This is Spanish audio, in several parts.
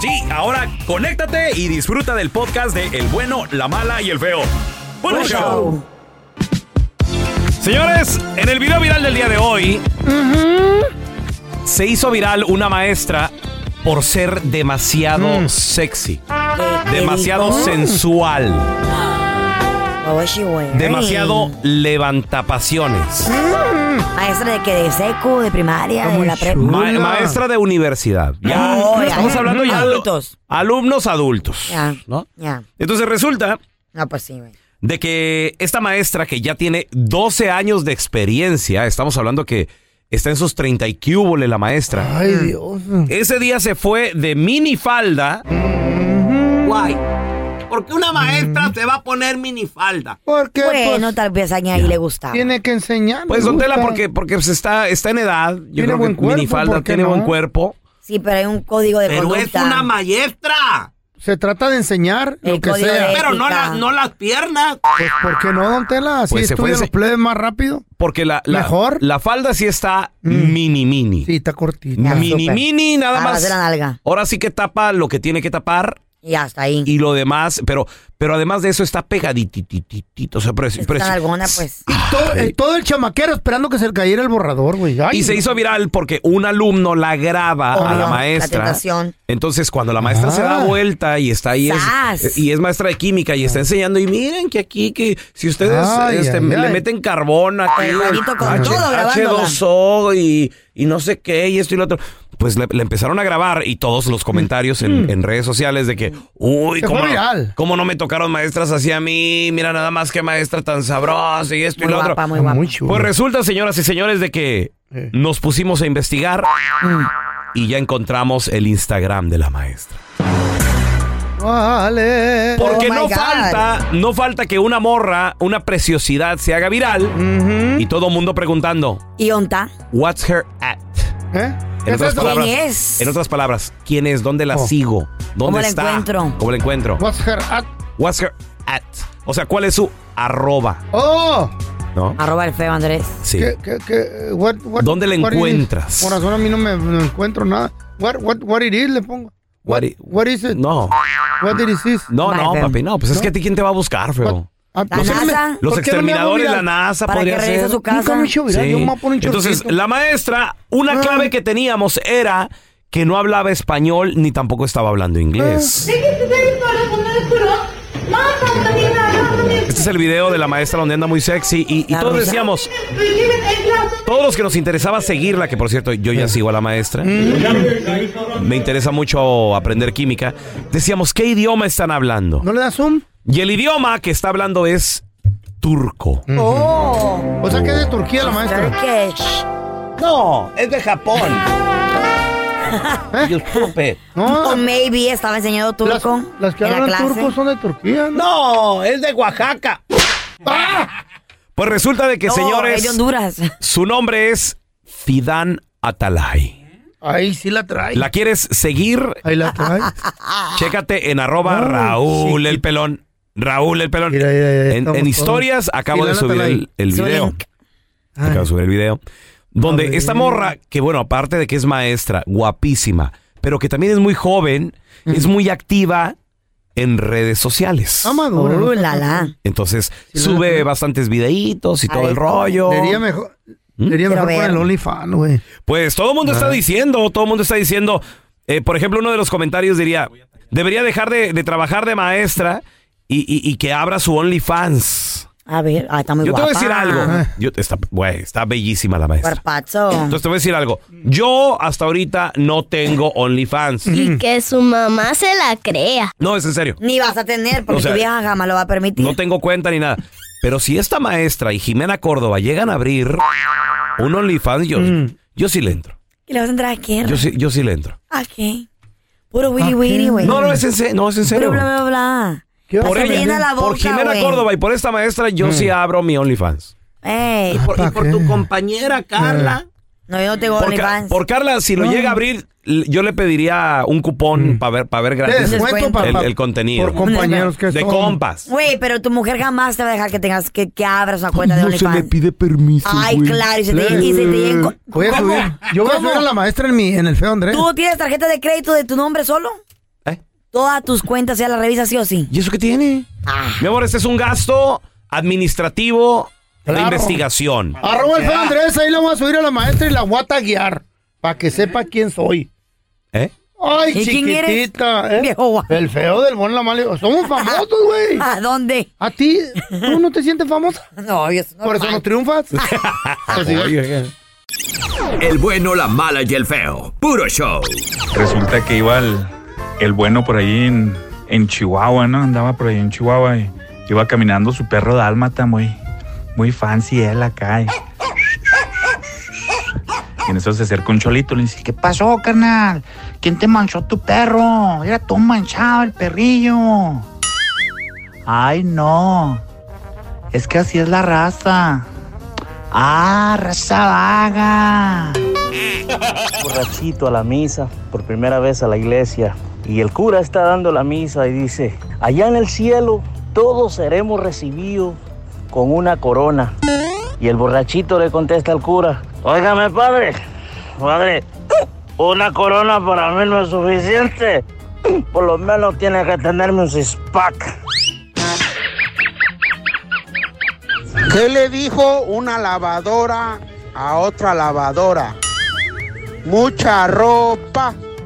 Sí, ahora conéctate y disfruta del podcast de El bueno, la mala y el feo. ¡Buen show! Señores, en el video viral del día de hoy, se hizo viral una maestra por ser demasiado sexy, demasiado sensual? Demasiado levantapasiones. Maestra de que de seco, de primaria, de la prepa. Ma- maestra de universidad. Ya, ya. estamos hablando ya de Adultos. alumnos adultos. Ya. ¿no? Ya. Entonces resulta No, pues sí, güey. de que esta maestra que ya tiene 12 años de experiencia, estamos hablando que está en sus 30 y cúbole la maestra. Ay, Dios. Ese día se fue de minifalda. Guay. ¿Por qué una maestra se va a poner minifalda? Porque Bueno, pues, tal vez a ahí le gusta. tiene que enseñar. Pues don Tela, porque, porque pues, está, está en edad. Yo Tiene creo buen que cuerpo, minifalda ¿por qué tiene buen no? cuerpo. Sí, pero hay un código de Pero es conducta. una maestra. Se trata de enseñar El lo que sea. Pero no, la- no las piernas. Pues, ¿por qué no, don Tela? Así Pues estudian los plebes más rápido. Porque la, la, Mejor. la falda sí está mini mini. Sí, está cortita. Mini mini, nada más. de la nalga. Ahora sí que tapa lo que tiene que tapar Y hasta ahí. y lo demás, pero, pero además de eso está pegaditititito. O sea, pero, Es pero- está alguna, pues. Y todo, el, todo el chamaquero esperando que se le cayera el borrador, güey. Ay, Y se hizo viral porque un alumno la graba a la Obvio, maestra. La tentación. Entonces, cuando la maestra se da Ah. vuelta y está ahí, ¡Sas! es, y es maestra de química y está enseñando, y miren que aquí, que si ustedes Ay, este, ay, le ay. meten carbón aquí, El huevito con H- todo grabándola. H2O y, y no sé qué, y esto y lo otro. Pues le, le empezaron a grabar y todos los comentarios en, en redes sociales de que, uy, Mm. ¿cómo, no- viral. cómo no me tocaron maestras así a mí? Mira nada más que maestra tan sabrosa y esto y lo otro. muy guapa. muy chulo. Pues resulta, señoras y señores, de que Eh. nos pusimos a investigar y ya encontramos el Instagram de la maestra. Vale. Porque Oh, no God. falta, no falta que una morra, una preciosidad se haga viral y todo mundo preguntando, ¿Y onta? what's her at? ¿Eh? En otras, palabras, ¿Quién es? en otras palabras, ¿quién es? ¿Dónde la Oh. sigo? ¿Dónde ¿Cómo la encuentro? ¿Cómo la encuentro? What's her at? What's her at? O sea, ¿cuál es su arroba? Oh, ¿No? Arroba el feo Andrés. Sí. ¿qué, qué, qué, what, what- ¿Dónde la encuentras? Corazón, a mí no me, no encuentro nada. What, what, what it is, le pongo. What what is it? No, What it is? no, no, papi, no. Pues es que a ti quién te va a buscar, feo. Ah, La ¿por qué no me- NASA. Los no exterminadores, la NASA Para que podría ser. su casa. Nunca me he hecho viral, Sí. yo me voy a poner un Entonces, la maestra, una Ah. clave que teníamos era que no hablaba español ni tampoco estaba hablando inglés. Ah. Este es el video de la maestra donde anda muy sexy y, y todos decíamos, todos los que nos interesaba seguirla, que por cierto yo ya sigo a la maestra, me interesa mucho aprender química, decíamos, ¿qué idioma están hablando? ¿No le das zoom? Y el idioma que está hablando es turco. Oh. O sea que es de Turquía la maestra. Turkish. No, es de Japón. Stupid. O No, maybe estaba enseñando turco las que en la hablan clase. turco son de Turquía, ¿no? No, es de Oaxaca. Pues resulta de que, No, señores, es de Honduras. su nombre es Fidan Atalay. Ahí sí la trae. ¿La quieres seguir? Ahí la trae. Chécate en arroba Ay, Raúl sí. el pelón. Raúl el pelón. Mira, mira, mira, en, historias todos. acabo de subir el, video. Acabo de subir el video. Donde esta morra, que bueno, aparte de que es maestra, guapísima, pero que también es muy joven, es muy activa en redes sociales. La. Entonces Sí, sube la- bastantes videitos y A todo ver, el rollo. Sería mejor, ¿Mm? sería Quiero mejor el OnlyFans, güey. Pues todo el mundo está diciendo, todo el mundo está diciendo, eh, por ejemplo, uno de los comentarios diría, debería dejar de, de trabajar de maestra y, y- y que abra su OnlyFans. A ver, ah, está muy Yo te voy a decir algo. Yo, está, güey, está bellísima la maestra. Cuerpazo. Entonces te voy a decir algo. Yo hasta ahorita no tengo OnlyFans. Y que su mamá se la crea. No, es en serio. Ni vas a tener, porque O sea, tu vieja jamás lo va a permitir. No tengo cuenta ni nada. Pero si esta maestra y Jimena Córdoba llegan a abrir un OnlyFans, yo, yo sí le entro. ¿Y le vas a entrar a qué? Yo sí, yo sí le entro. ¿A qué? Puro wiri ¿A wiri, güey. No, no, es en, se- no, es en serio. Pero bla, bla, bla. ¿Qué Por la boca, por Jimena. Córdoba y por esta maestra, yo sí abro mi OnlyFans. Ey, Y por, tu compañera Carla. no, yo no tengo Por, Ca- OnlyFans. por Carla, si lo llega a abrir, yo le pediría un cupón para ver, para ver gratis descuento el, contenido. Por compañeros que de son. compas. Güey, pero tu mujer jamás te va a dejar que tengas que, que abras una cuenta de no se le OnlyFans. pide permiso, Ay, claro, y se te, y se te llega co- Voy a ¿Cómo? subir. Yo voy a subir a la maestra en, mi, en el feo Andrés. ¿Tú tienes tarjeta de crédito de tu nombre solo? Todas tus cuentas ya las revisas sí o sí. ¿Y eso qué tiene? Ah. Mi amor, este es un gasto administrativo de Claro. investigación. Arroba el feo Andrés, ahí la voy a subir a la maestra y la voy a taguear. Para que sepa quién soy. ¿Eh? Ay, ¿Y quién eres? chiquitita. ¿eh? Viejo guapo. El feo del buen la mala. Somos famosos, güey. ¿A dónde? ¿A ti? ¿Tú no te sientes famoso? No, yo no ¿Por eso no triunfas? El bueno, la mala y el feo. Puro show. Resulta que iba el, el bueno por ahí en, en Chihuahua, ¿no? Andaba por ahí en Chihuahua y iba caminando su perro dálmata muy, muy fancy él acá. Y, y en eso se acerca un cholito y le dice, ¿qué pasó, carnal? ¿Quién te manchó tu perro? Era todo manchado el perrillo. Ay, no. Es que así es la raza. Ah, raza vaga. borrachito a la misa, por primera vez a la iglesia. Y el cura está dando la misa y dice, allá en el cielo todos seremos recibidos con una corona. Y el borrachito le contesta al cura, óigame padre, padre, una corona para mí no es suficiente. Por lo menos tiene que tenerme un six-pack. ¿Qué le dijo una lavadora a otra lavadora? Mucha ropa,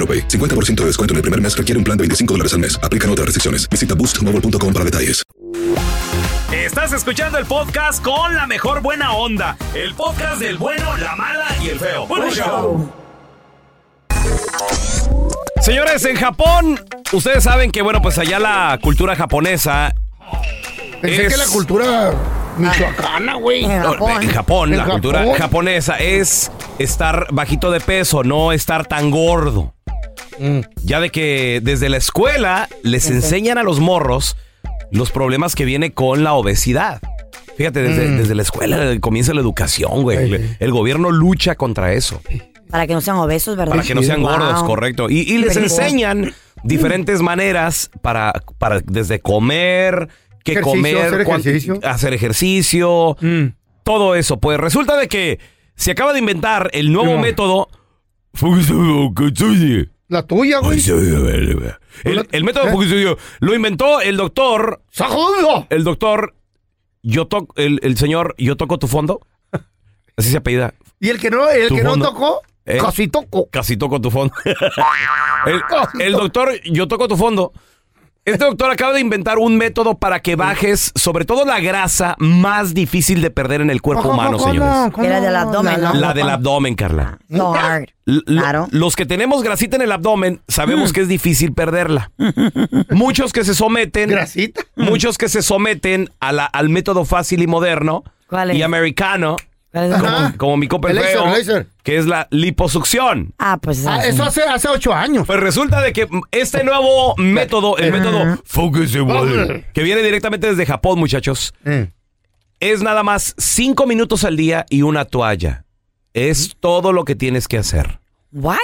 AroPay. 50% de descuento en el primer mes requiere un plan de 25 dólares al mes. Aplican otras restricciones. Visita boostmobile.com para detalles. Estás escuchando el podcast con la mejor buena onda. El podcast del bueno, la mala y el feo. Buen show. Señores, en Japón, ustedes saben que, bueno, pues allá la cultura japonesa. Pensé es- que la cultura michoacana, güey. En Japón, En la cultura japonesa es estar bajito de peso, no estar tan gordo. Mm. Ya de que desde la escuela les enseñan a los morros los problemas que viene con la obesidad. Fíjate, desde, Mm. desde la escuela comienza la educación, güey. El, el gobierno lucha contra eso. Para que no sean obesos, ¿verdad? Para que no sean Wow. gordos, correcto. Y, y les enseñan diferentes maneras para, para desde comer, qué Ejercicio, comer, hacer ejercicio. Mm. hacer ejercicio, todo eso. Pues resulta de que se acaba de inventar el nuevo método. La tuya, güey. El, el método Fukusuyo lo inventó el doctor. El doctor. Yo toco. El, el señor. Yo toco tu fondo. Así se apellida. Y el que no, el Tu que no tocó, ¿Eh? casi tocó. Casi toco tu fondo. el, el doctor, yo toco tu fondo. Este doctor acaba de inventar un método para que bajes, sobre todo la grasa más difícil de perder en el cuerpo humano, señores. Era del abdomen, ¿no? La del abdomen, Carla. L- lo- Los que tenemos grasita en el abdomen sabemos que es difícil perderla. Muchos que se someten. ¿Grasita? Muchos que se someten a la- al método fácil y moderno ¿Cuál y es? americano. Como, mi copa el El feo, laser, laser. que es la liposucción. Ah, pues Ah, eso hace, hace ocho años. Pues resulta de que este nuevo método, el método Focus Water, que viene directamente desde Japón, muchachos, es nada más cinco minutos al día y una toalla. Es todo lo que tienes que hacer. ¿What?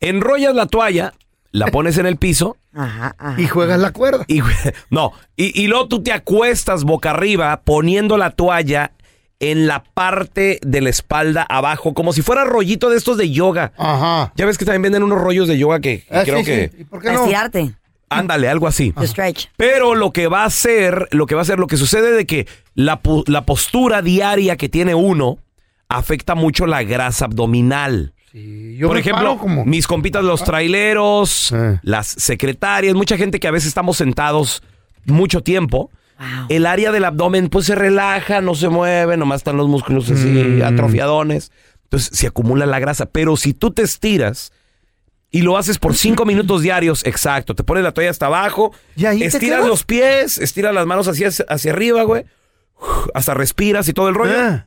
Enrollas la toalla, la pones en el piso Ajá, ajá. Y juegas la cuerda. y no, y, y luego tú te acuestas boca arriba poniendo la toalla en la parte de la espalda abajo, como si fuera rollito de estos de yoga. Ajá. Ya ves que también venden unos rollos de yoga que, Ah, creo sí, que sí. ¿Y por qué no? estirarte. Ándale, algo así. Stretch. Pero lo que va a hacer, lo que va a hacer, lo que sucede de que la, la postura diaria que tiene uno afecta mucho la grasa abdominal. yo Por ejemplo, como- mis compitas, los traileros, las secretarias, mucha gente que a veces estamos sentados mucho tiempo. El área del abdomen pues se relaja, no se mueve, nomás están los músculos así Mm. atrofiadones. Entonces se acumula la grasa. Pero si tú te estiras y lo haces por cinco minutos diarios, exacto, te pones la toalla hasta abajo, ahí te estiras los pies, estiras las manos hacia, hacia arriba, güey. Uf, Hasta respiras y todo el rollo. Ah.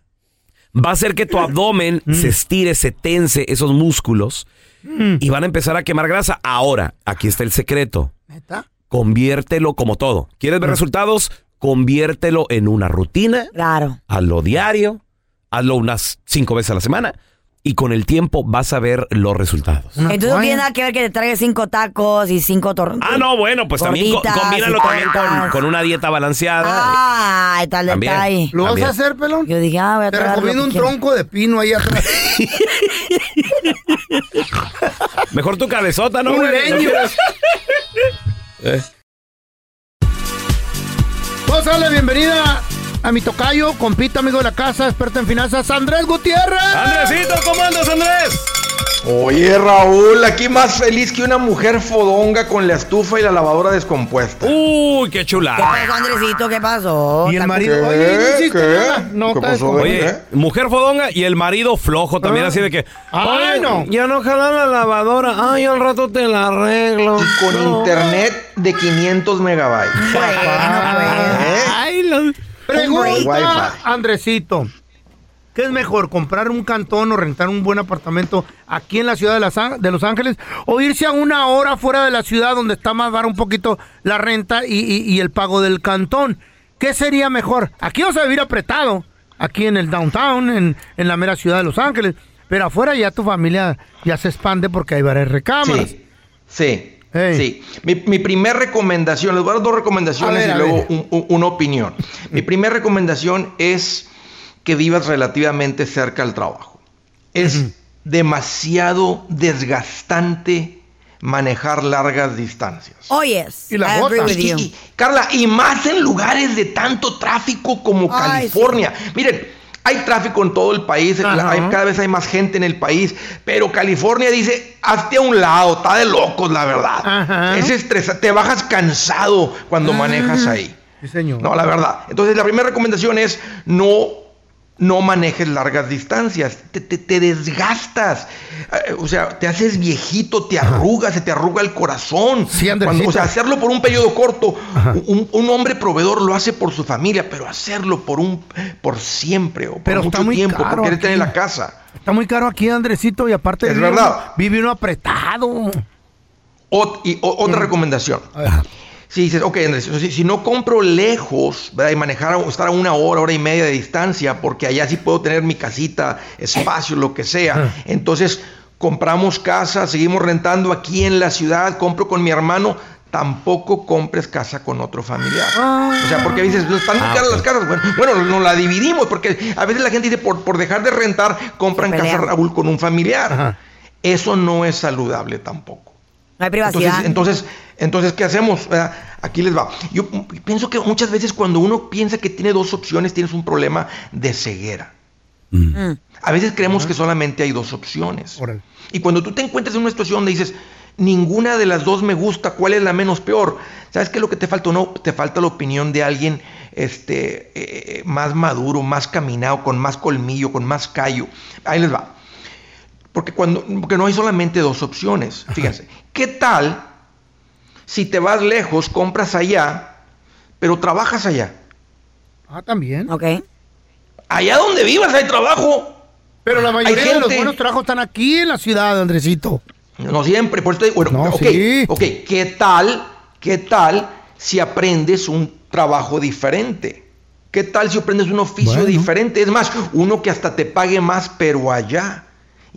Va a hacer que tu abdomen Mm. se estire, se tense esos músculos y van a empezar a quemar grasa. Ahora, aquí está el secreto. ¿Neta? Conviértelo como todo. ¿Quieres Mm. ver resultados? Conviértelo en una rutina. Claro. Hazlo diario. Hazlo unas cinco veces a la semana. Y con el tiempo vas a ver los resultados. Entonces no tiene nada que ver que te traigas cinco tacos y cinco tor Ah, no, bueno, pues también co- combínalo y también con, una dieta balanceada. Ah, ahí tal También. detalle. ¿Lo vas También. a hacer, pelón? Yo dije, ah, voy a Te recomiendo un quiero. tronco de pino ahí atrás. Mejor tu cabezota, ¿no? Un leño. Eh. Vamos a darle bienvenida a mi tocayo, compita, amigo de la casa, experto en finanzas, Andrés Gutiérrez. Andresito, ¿cómo andas, Andrés? Oye, Raúl, aquí más feliz que una mujer fodonga con la estufa y la lavadora descompuesta. Uy, qué ¿Qué chulada. pasó, Andresito? ¿Qué pasó? Y el marido, ¿Qué? oye, no hiciste ¿Qué? nada. No, ¿Qué pasó? Oye, mujer fodonga y el marido flojo también, Ah. así de que. Ay, no. Ya no jala la lavadora. Ay, al rato te la arreglo. Con No. internet de 500 megabytes. Ay, lo- Pregunta. Andresito. ¿Qué es mejor, comprar un cantón o rentar un buen apartamento aquí en la ciudad de, las Á- de Los Ángeles o irse a una hora fuera de la ciudad donde está más barato un poquito la renta y, y- y el pago del cantón? ¿Qué sería mejor? Aquí vas a vivir apretado, aquí en el downtown, en, en la mera ciudad de Los Ángeles. Pero afuera ya tu familia ya se expande porque hay varias recámaras. Sí, sí, sí. Mi, mi primer recomendación, les voy a dar dos recomendaciones A ver, y luego un- una opinión. Mi primera recomendación es que vivas relativamente cerca al trabajo. Es demasiado desgastante manejar largas distancias. Oh, yes. Y la I agree gota. with Y- Carla, y más en lugares de tanto tráfico como Ay, California. Miren, hay tráfico en todo el país, hay- cada vez hay más gente en el país, pero California dice, hazte a un lado, está de locos, la verdad. Es estresa, te bajas cansado cuando manejas ahí. Sí, señor. No, la verdad. Entonces, la primera recomendación es no, no manejes largas distancias. Te, te- te desgastas. Eh, O sea, te haces viejito, te arrugas, se te arruga el corazón. Sí, Cuando- o sea, hacerlo por un periodo corto. Un, un hombre proveedor lo hace por su familia, pero hacerlo por un por siempre o por Pero mucho tiempo, porque quieres tener la casa. Está muy caro aquí, Andresito, y aparte Es vive verdad. uno- vive uno apretado. Ot- y o- otra recomendación. Si dices, ok, Andrés, si, si no compro lejos, ¿verdad? Y manejar, a- estar a una hora, hora y media de distancia, porque allá sí puedo tener mi casita, espacio, lo que sea. Entonces, compramos casa, seguimos rentando aquí en la ciudad, compro con mi hermano. Tampoco compres casa con otro familiar. O sea, porque dices, "No, están muy Ah, caras las casas. Bueno, bueno, nos la dividimos, porque a veces la gente dice, por, por dejar de rentar, compran casa. Raúl con un familiar. Eso no es saludable tampoco. No hay privacidad. Entonces, entonces, entonces, ¿qué hacemos? ¿Verdad? Aquí les va. Yo pienso que muchas veces cuando uno piensa que tiene dos opciones, tienes un problema de ceguera. Mm. A veces creemos que solamente hay dos opciones. Y cuando tú te encuentras en una situación donde dices, ninguna de las dos me gusta, ¿cuál es la menos peor? ¿Sabes qué es lo que te falta? No, te falta la opinión de alguien este, eh, más maduro, más caminado, con más colmillo, con más callo. Ahí les va. Porque, cuando, porque no hay solamente dos opciones. Fíjense, ¿qué tal si te vas lejos, compras allá, pero trabajas allá? Ah, también. Ok. Allá donde vivas hay trabajo. Pero la mayoría de los buenos trabajos están aquí en la ciudad, Andresito. No siempre, por eso te digo, bueno, No, ok, sí. ok, ¿qué tal, qué tal si aprendes un trabajo diferente? ¿Qué tal si aprendes un oficio Bueno. diferente? Es más, uno que hasta te pague más, pero allá.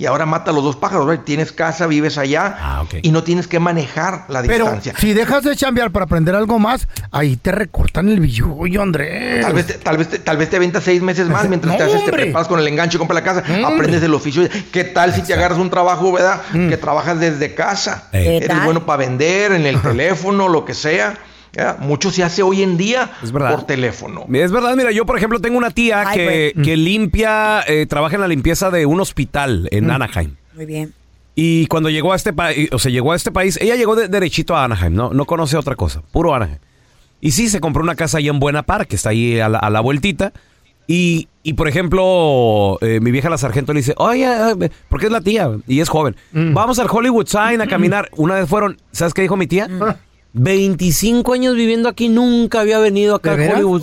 Y ahora mata a los dos pájaros, ¿verdad? Tienes casa, vives allá Ah, y no tienes que manejar la Pero distancia. si dejas de chambear para aprender algo más, ahí te recortan el billullo, Andrés. Tal vez, te, tal, vez te, tal vez te aventas seis meses más mientras No, te, haces, te hombre. preparas con el enganche y compras la casa, hombre. aprendes el oficio. ¿Qué tal si te agarras un trabajo, verdad? Mm. Que trabajas desde casa. Ey. ¿Qué Eres bueno para vender en el teléfono, lo que sea. ¿Ya? Mucho se hace hoy en día Es verdad. por teléfono. Es verdad, mira, yo por ejemplo tengo una tía Ay, que, pues. que limpia, eh, trabaja en la limpieza de un hospital en Mm. Anaheim. Muy bien. Y cuando llegó a este país, o sea, llegó a este país, ella llegó de- derechito a Anaheim, no, no conoce otra cosa, puro Anaheim. Y sí, se compró una casa ahí en Buena Park, que está ahí a la, a la vueltita. Y, y, por ejemplo, eh, mi vieja la sargento le dice, oye, eh, porque es la tía y es joven, vamos al Hollywood Sign a caminar. Una vez fueron, ¿sabes qué dijo mi tía? 25 años viviendo aquí, nunca había venido acá ¿De a? Hollywood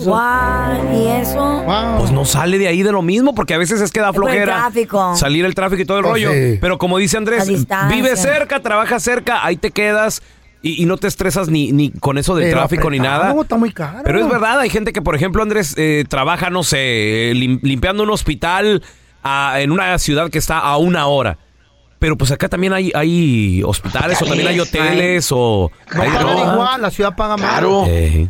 ¿Y eso? Wow. Pues no sale de ahí de lo mismo, porque a veces es que da el flojera tráfico. salir el tráfico y todo el Pues rollo. sí. Pero como dice Andrés, vive cerca, trabaja cerca, ahí te quedas y, y no te estresas ni, ni con eso del Pero tráfico ni nada. Está muy caro. Pero es verdad, hay gente que, por ejemplo, Andrés, eh, trabaja, no sé, lim- limpiando un hospital ah, en una ciudad que está a una hora. Pero pues acá también hay, hay hospitales o también hay hoteles o... No hay pagan igual, la ciudad paga más. Claro. Eh,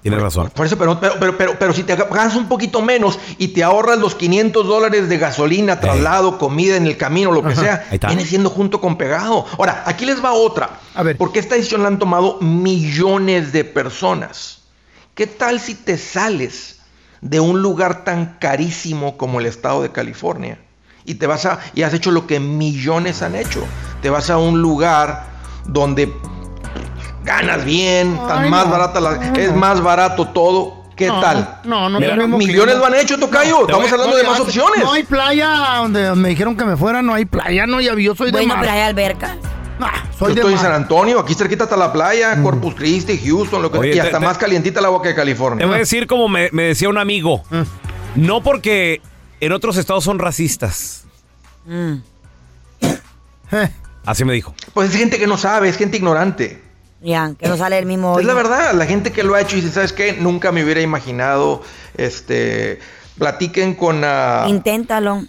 tienes razón. Por eso, pero, pero, pero, pero, pero si te ganas un poquito menos y te ahorras los 500 dólares de gasolina, traslado, comida en el camino, lo que Ajá. sea, viene siendo junto con pegado. Ahora, aquí les va otra. A ver. Porque esta decisión la han tomado millones de personas. ¿Qué tal si te sales de un lugar tan carísimo como el estado de California? Y te vas a, y has hecho lo que millones han hecho. Te vas a un lugar donde ganas bien, tan Ay, más no. barata la- No, es no. más barato todo. ¿Qué No, tal? No, no, Mira, tenemos Millones clima. lo han hecho, Tocayo. Estamos hablando de más hace- opciones. No hay playa donde me dijeron que me fuera, no hay playa, no, ya yo soy de Bueno, mar. hay alberca. Ah, Yo soy de estoy en mar. San Antonio, aquí cerquita está la playa, Corpus Christi, Houston, lo que Oye, y te- hasta te- más calientita la boca de California. Te voy a decir como me, me decía un amigo. No porque en otros estados son racistas. Mm. Así me dijo. Pues es gente que no sabe, es gente ignorante. Ya, que no sale el mismo Es la verdad, la gente que lo ha hecho y dice, ¿sabes qué? Nunca me hubiera imaginado, este, platiquen con... ah, Inténtalo.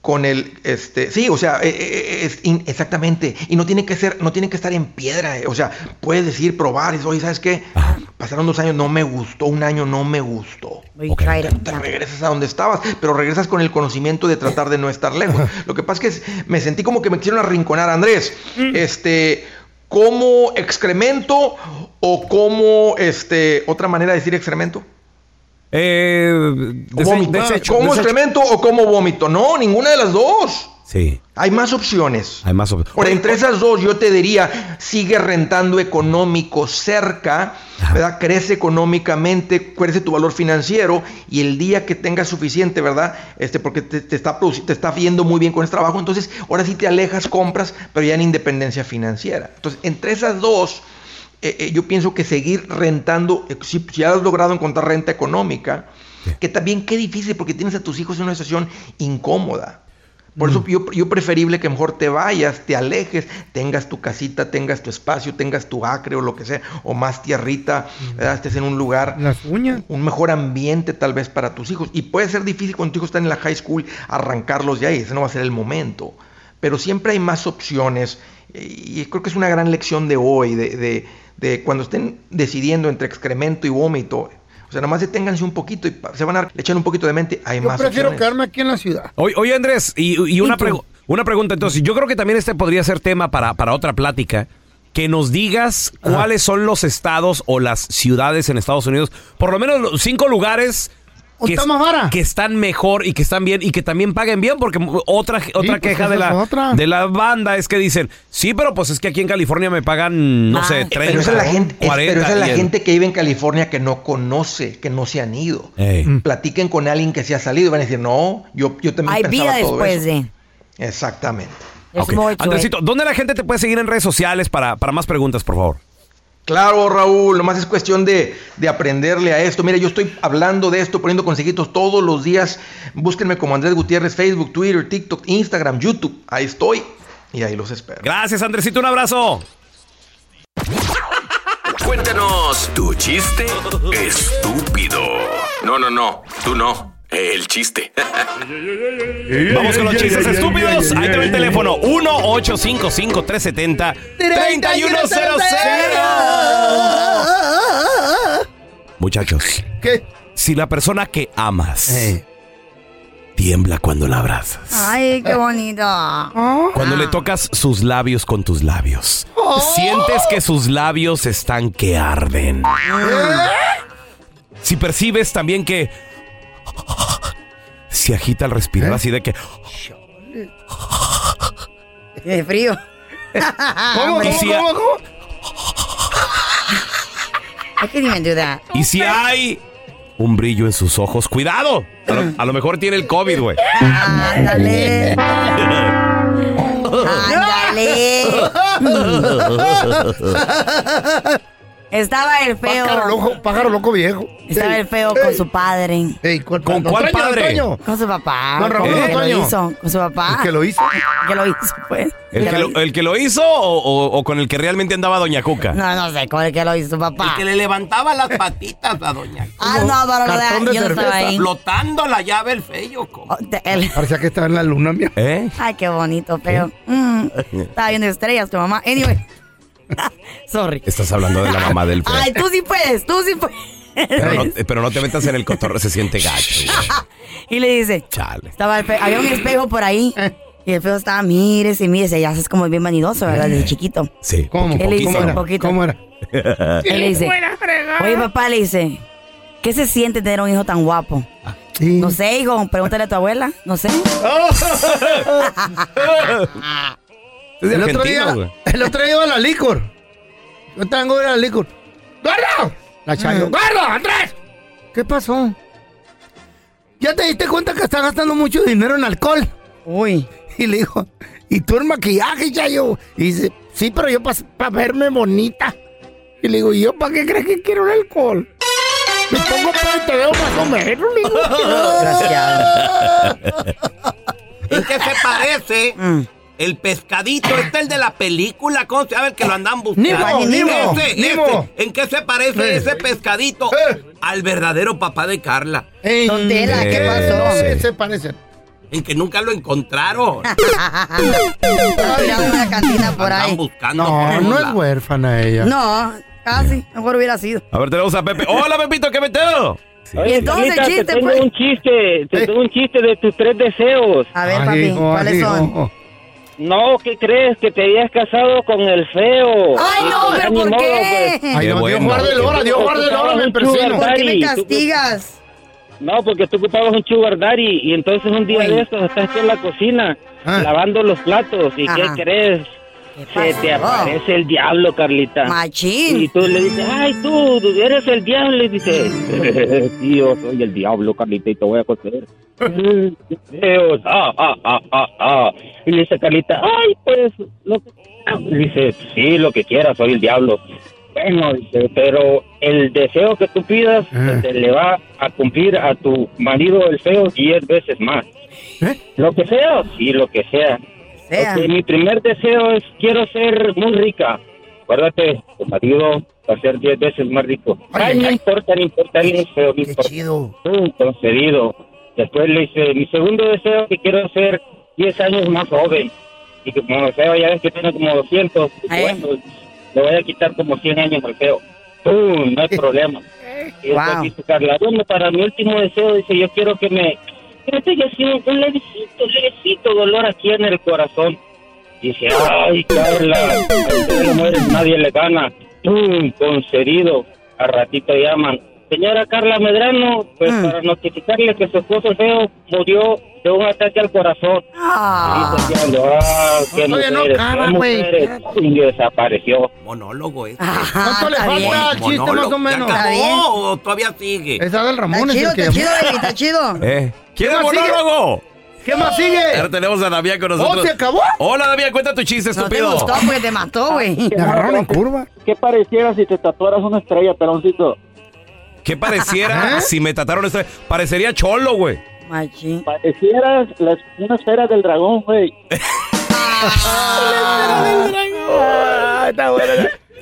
Con el este sí o sea eh, eh, es in- exactamente y no tiene que ser no tiene que estar en piedra eh, o sea puedes decir probar y sabes qué pasaron dos años no me gustó un año no me gustó te regresas a donde estabas pero regresas con el conocimiento de tratar de no estar lejos. Lo que pasa es que es- me sentí como que me quisieron arrinconar Andrés. Este como excremento o como este otra manera de decir excremento Eh, desecho, ¿Como desecho. excremento o como vómito? No, ninguna de las dos. Sí. Hay más opciones. Hay más opciones. Por entre esas dos, yo te diría, sigue rentando económico cerca, ¿verdad? Crece económicamente, crece tu valor financiero y el día que tengas suficiente, ¿verdad? Este, porque te, te está, te está viendo muy bien con ese trabajo, entonces ahora sí te alejas, compras, pero ya en independencia financiera. Entonces, entre esas dos, eh, eh, yo pienso que seguir rentando, eh, si, si has logrado encontrar renta económica, que también qué difícil porque tienes a tus hijos en una situación incómoda. Por eso yo, yo preferible que mejor te vayas, te alejes, tengas tu casita, tengas tu espacio, tengas tu acre o lo que sea, o más tierrita, ¿verdad? estés en un lugar, un mejor ambiente tal vez para tus hijos. Y puede ser difícil cuando tus hijos están en la high school arrancarlos de ahí, ese no va a ser el momento. Pero siempre hay más opciones y creo que es una gran lección de hoy, de, de- de cuando estén decidiendo entre excremento y vómito. O sea, nomás deténganse un poquito y se van a le echan un poquito de mente. Hay Yo más prefiero opciones. quedarme aquí en la ciudad. Oye, oye, Andrés, y, y una, pregu- una pregunta entonces. Yo creo que también este podría ser tema para, para otra plática. Que nos digas cuáles son los estados o las ciudades en Estados Unidos, por lo menos los cinco lugares que, está más vara? que están mejor y que están bien y que también paguen bien, porque otra, otra pues queja de la, otra. de la banda es que dicen, sí, pero pues es que aquí en California me pagan, no sé, 30, Ah, Pero esa es la gente, es- 40. pero esa es la gente que vive en California que no conoce, que no se han ido. Ey. Platiquen con alguien que se ha salido y van a decir, no, yo, yo también Hay pensaba vida todo después eso". de. Exactamente. Ok. Andresito, ¿dónde la gente te puede seguir en redes sociales para, para más preguntas, por favor? Claro, Raúl, nomás es cuestión de, de aprenderle a esto. Mira, yo estoy hablando de esto, poniendo consejitos todos los días. Búsquenme como Andrés Gutiérrez, Facebook, Twitter, TikTok, Instagram, YouTube. Ahí estoy y ahí los espero. Gracias, Andresito, un abrazo. Cuéntanos tu chiste estúpido. No, no, no, tú no. El chiste. Vamos con los chistes estúpidos. Ahí te va el teléfono. 1-855-370-3100. Muchachos. ¿Qué? Si la persona que amas tiembla cuando la abrazas. Ay, qué bonito. Cuando le tocas sus labios con tus labios. Sientes que sus labios están que arden. Si percibes también que se agita al respirar así de que Qué frío. ¿Cómo, cómo, cómo, cómo? I can even do that. y si hay un brillo en sus ojos, cuidado. A lo, a lo mejor tiene el COVID, güey. Ándale. Ándale. Estaba el feo. Pájaro loco, pájaro loco viejo. Estaba el feo con su padre. ¿Con, ¿Con cuál padre? Con su papá. Ramón con que Antonio. lo hizo. Con su papá. ¿El que lo hizo? El que lo hizo, pues. ¿El que lo, el que lo hizo o, o- o con el que realmente andaba Doña Cuca? No, no sé, con el que lo hizo su papá. El que le levantaba las patitas a doña. Ah, no, pero lo Cartón de, yo no estaba ahí. Flotando la llave el como. Oh, Parecía que estaba en la luna, mía. ¿Eh? Ay, qué bonito, feo. Mm, estaba viendo estrellas tu mamá. Anyway. Sorry. Estás hablando de la mamá del feo. Ay, tú sí puedes, tú sí puedes. Pero no, pero no te metas en el cotorro, se siente gacho. y le dice, Chale. estaba el fe- había un espejo por ahí. Y el feo estaba, mírese, mírese, ya es como bien vanidoso, ¿verdad? Desde chiquito. Sí. ¿Cómo? Él le dice, ¿Cómo un era? poquito. ¿Cómo era? Él le dice, oye papá, le dice, ¿qué se siente tener un hijo tan guapo? No sé, hijo, pregúntale a tu abuela, no sé. Es de el, otro día, el otro día iba a la licor. Yo tengo que ir a la licor. ¡Gordo! La Chayo. Mm. ¡Gordo, Andrés! ¿Qué pasó? ¿Ya te diste cuenta que estás gastando mucho dinero en alcohol? Uy. Y le dijo, ¿y tú en maquillaje, Chayo? Y dice, sí, pero yo para verme bonita. Y le digo, ¿y yo para qué crees que quiero el alcohol? Me pongo para y te veo más o menos, le digo. ¿En qué se parece? Mm. El pescadito, este es el de la película, ¿cómo se llama el que lo andan buscando? Nemo, Nemo, Ese, Nemo. ese. ¿En qué se parece Eh. ese pescadito Eh. al verdadero papá de Carla? Ey, Don Tela, ¿qué Eh, pasó? no sé. Se parecen. en que nunca lo encontraron. Estaba mirando en una cantina por ahí. Están buscando No, no es huérfana ella. No, casi. Mejor hubiera sido. A ver, tenemos a Pepe. Hola, Pepito, ¿qué metido? Y entonces, Carlita, chiste, te tengo pues. un chiste, te tengo un chiste de tus tres deseos. A ver, papi, ¿cuáles son? No, ¿qué crees? Que te habías casado con el feo. Ay, no, Ya pero ¿por modo, qué? pues. Ay, no, Dios guarde el hora, Dios guarde el hora, me persino. ¿Por qué me castigas? No, porque tú ocupabas un sugar daddy y entonces un día de estos estás aquí en la cocina lavando los platos y ¿qué Ajá. crees? Se te aparece el diablo, Carlita. Machín. Y tú le dices, ay, tú, tú eres el diablo. Y dice, sí, yo soy el diablo, Carlita, y te voy a coser. Qué feos, ah, ah, ah, ah, ah. Y le dice Carlita, ay, pues, lo que dice, sí, lo que quieras, soy el diablo. Bueno, dice, pero el deseo que tú pidas se le va a cumplir a tu marido el feo diez veces más. Lo que sea, sí, lo que sea. Sea. Ok, mi primer deseo es, quiero ser muy rica. Acuérdate, tu marido va a ser diez veces más rico. Ay, no importa, no importa, no importa. Pum, concedido. Después le dice, mi segundo deseo que quiero ser 10 años más joven. Y que como el feo ya ves que tiene como 200, bueno, le voy a quitar como 100 años al feo. ¡Pum! No hay problema. Y Wow. dice Carla, bueno, para mi último deseo, dice, yo quiero que me... Que me pegue así un levecito, levecito dolor aquí en el corazón. Dice, ay, Carla, no muere, nadie le gana. ¡Pum! Concedido. A ratito llaman. Señora Carla Medrano, pues para notificarle que su esposo feo murió de un ataque al corazón. Ah. Y dice, diablo, ah, qué no mujeres, acaba, qué güey. mujeres. Y desapareció. Monólogo, ¿eh? ¿Cuánto le está falta bien. al chiste más o Monólogo. menos? ¿Ya acabó o todavía sigue? Esa del Ramón Está es chido, el que está chido, está chido. ¿Eh? ¿Quién ¿Qué es sigue? monólogo? ¿Qué más sigue? Ahora tenemos a Damián con nosotros. ¿Oh, se acabó? Hola, Damián, cuenta tu chiste, No te estúpido. gustó porque te mató, güey. Me agarraron en curva. ¿Qué pareciera si te tatuaras una estrella, peloncito? ¿Qué pareciera ¿Eh? si me trataron esto? Parecería cholo, güey. Machín. Parecieras la- una esfera del dragón, güey. Ah, está bueno.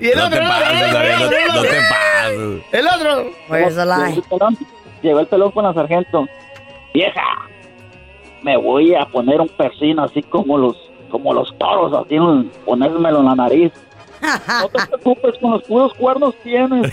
Y el No otro, te pases, Damián, no, no te pases. el otro. The Llegó lie? el pelón- Llegó el pelón con la sargento. Vieja, me voy a poner un persino así como los como los toros, así ponérmelo en la nariz. No te preocupes, con los puros cuernos tienes.